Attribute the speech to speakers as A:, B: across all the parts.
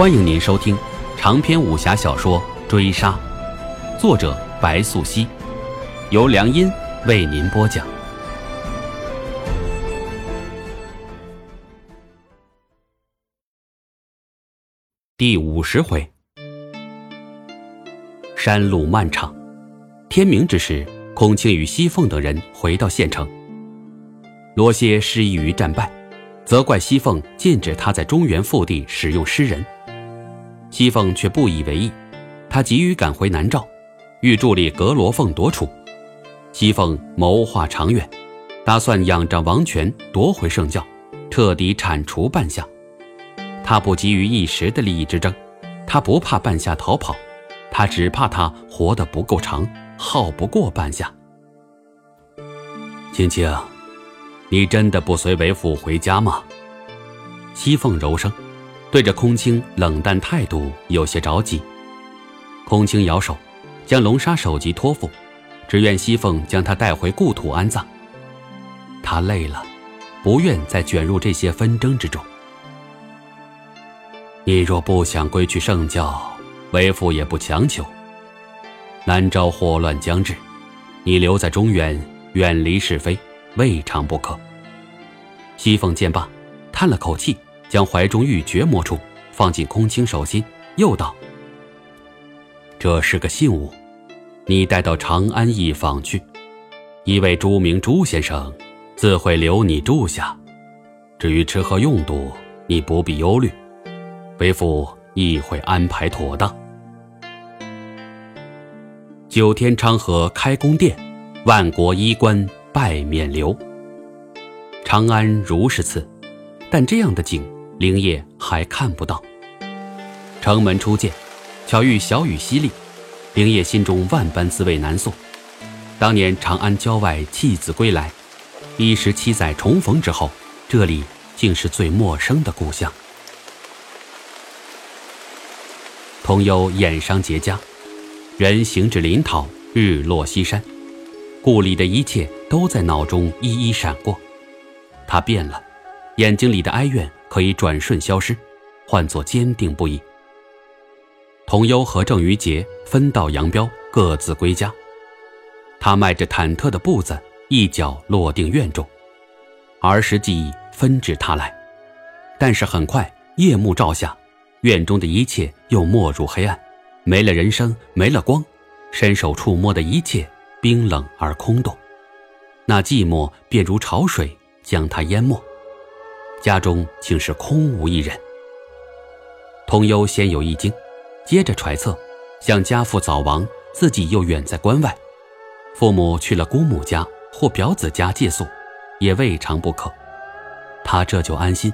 A: 欢迎您收听长篇武侠小说《追杀》，作者白素熙，由良音为您播讲。第五十回，山路漫长，天明之时，孔庆与西凤等人回到县城。罗歇失意于战败，责怪西凤禁止他在中原腹地使用诗人。西凤却不以为意，他急于赶回南诏，欲助力阁罗凤夺楚。西凤谋划长远，打算仰仗王权夺回圣教，彻底铲除半夏。他不急于一时的利益之争，他不怕半夏逃跑，他只怕他活得不够长，耗不过半夏。青青，你真的不随为父回家吗？西凤柔声。对着空青冷淡态度有些着急，空青摇手，将龙沙首级托付，只愿西凤将他带回故土安葬。他累了，不愿再卷入这些纷争之中。你若不想归去圣教，为父也不强求。南诏祸乱将至，你留在中原，远离是非，未尝不可。西凤见罢，叹了口气。将怀中玉珏摸出，放进空青手心，又道：“这是个信物，你带到长安一坊去，一位朱明朱先生自会留你住下。至于吃喝用度，你不必忧虑，为父亦会安排妥当。”九天昌河开宫殿，万国衣冠拜冕旒。长安如是次，但这样的景。灵叶还看不到。城门初见，巧遇小雨淅沥，灵叶心中万般滋味难诉。当年长安郊外弃子归来，一十七载重逢之后，这里竟是最陌生的故乡。同忧眼伤结痂，人行至临洮，日落西山，故里的一切都在脑中一一闪过。他变了，眼睛里的哀怨。可以转瞬消失，换作坚定不移。童优和郑于杰分道扬镳，各自归家。他迈着忐忑的步子，一脚落定院中，儿时记忆纷至沓来。但是很快，夜幕照下，院中的一切又没入黑暗，没了人声，没了光，伸手触摸的一切冰冷而空洞，那寂寞便如潮水将他淹没。家中竟是空无一人。童优先有一惊，接着揣测，像家父早亡，自己又远在关外，父母去了姑母家或表子家借宿，也未尝不可。他这就安心，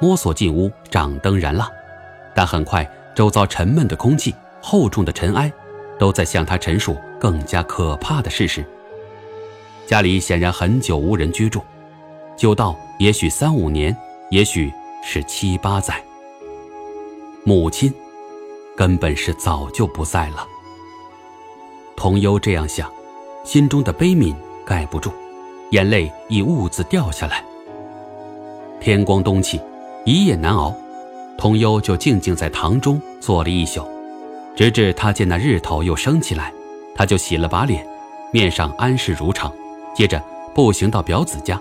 A: 摸索进屋，掌灯燃蜡。但很快，周遭沉闷的空气、厚重的尘埃，都在向他陈述更加可怕的事实。家里显然很久无人居住，久到也许三五年。也许是七八载，母亲根本是早就不在了。童优这样想，心中的悲悯盖不住，眼泪已兀自掉下来。天光东起，一夜难熬，童优就静静在堂中坐了一宿，直至他见那日头又升起来，他就洗了把脸，面上安适如常，接着步行到表子家。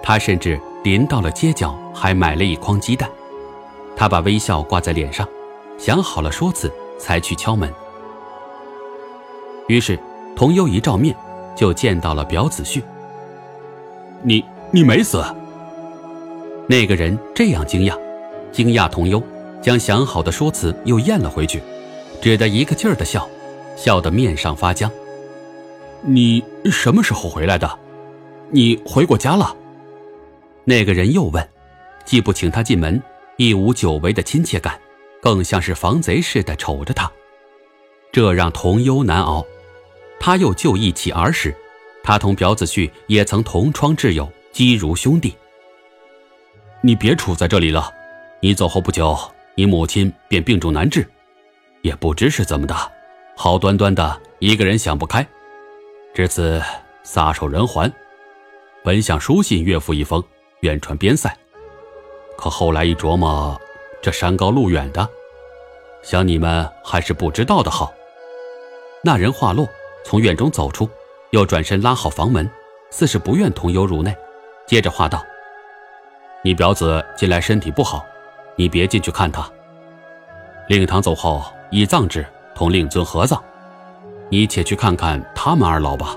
A: 他甚至。临到了街角，还买了一筐鸡蛋。他把微笑挂在脸上，想好了说辞，才去敲门。于是，童优一照面，就见到了表子旭。你你没死？那个人这样惊讶，惊讶童优将想好的说辞又咽了回去，只得一个劲儿的笑，笑得面上发僵。你什么时候回来的？你回过家了？那个人又问，既不请他进门，亦无久违的亲切感，更像是防贼似的瞅着他，这让童忧难熬。他又就忆起儿时，他同表子旭也曾同窗挚友，几如兄弟。你别杵在这里了，你走后不久，你母亲便病重难治，也不知是怎么的，好端端的一个人想不开，至此撒手人寰。本想书信岳父一封。远传边塞，可后来一琢磨，这山高路远的，想你们还是不知道的好。”那人话落，从院中走出，又转身拉好房门，似是不愿同游入内。接着话道：“你表子近来身体不好，你别进去看他。令堂走后，以葬之，同令尊合葬。你且去看看他们二老吧。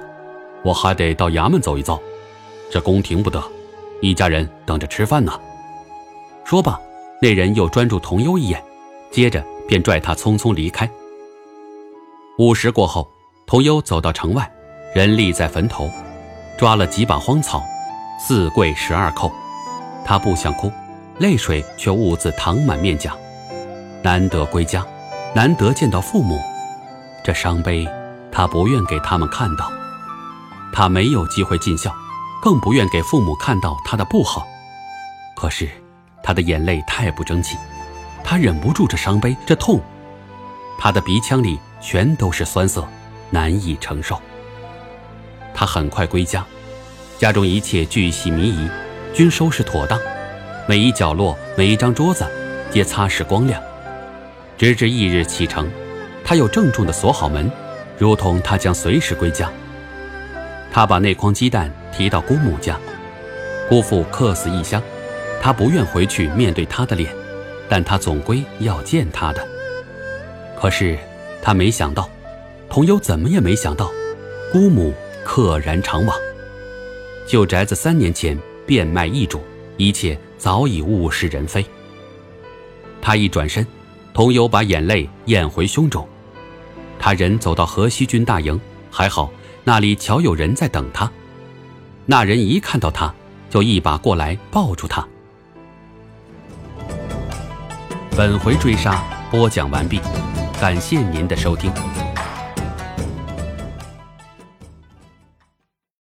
A: 我还得到衙门走一遭，这宫廷不得，一家人等着吃饭呢。”说罢，那人又专注童优一眼，接着便拽他匆匆离开。午时过后，童优走到城外，人立在坟头，抓了几把荒草，四跪十二叩。他不想哭，泪水却兀自淌满面颊。难得归家，难得见到父母，这伤悲，他不愿给他们看到。他没有机会尽孝，更不愿给父母看到他的不好。可是。他的眼泪太不争气，他忍不住这伤悲，这痛，他的鼻腔里全都是酸涩，难以承受。他很快归家，家中一切巨细靡遗，均收拾妥当，每一角落，每一张桌子，皆擦拭光亮。直至翌日启程，他又郑重地锁好门，如同他将随时归家。他把那筐鸡蛋提到姑母家，姑父客死异乡。他不愿回去面对他的脸，但他总归要见他的。可是他没想到，童优怎么也没想到，姑母溘然长往。旧宅子三年前变卖易主，一切早已物是人非。他一转身，童优把眼泪咽回胸中。他人走到河西军大营，还好那里巧有人在等他。那人一看到他，就一把过来抱住他。本回追杀播讲完毕，感谢您的收听。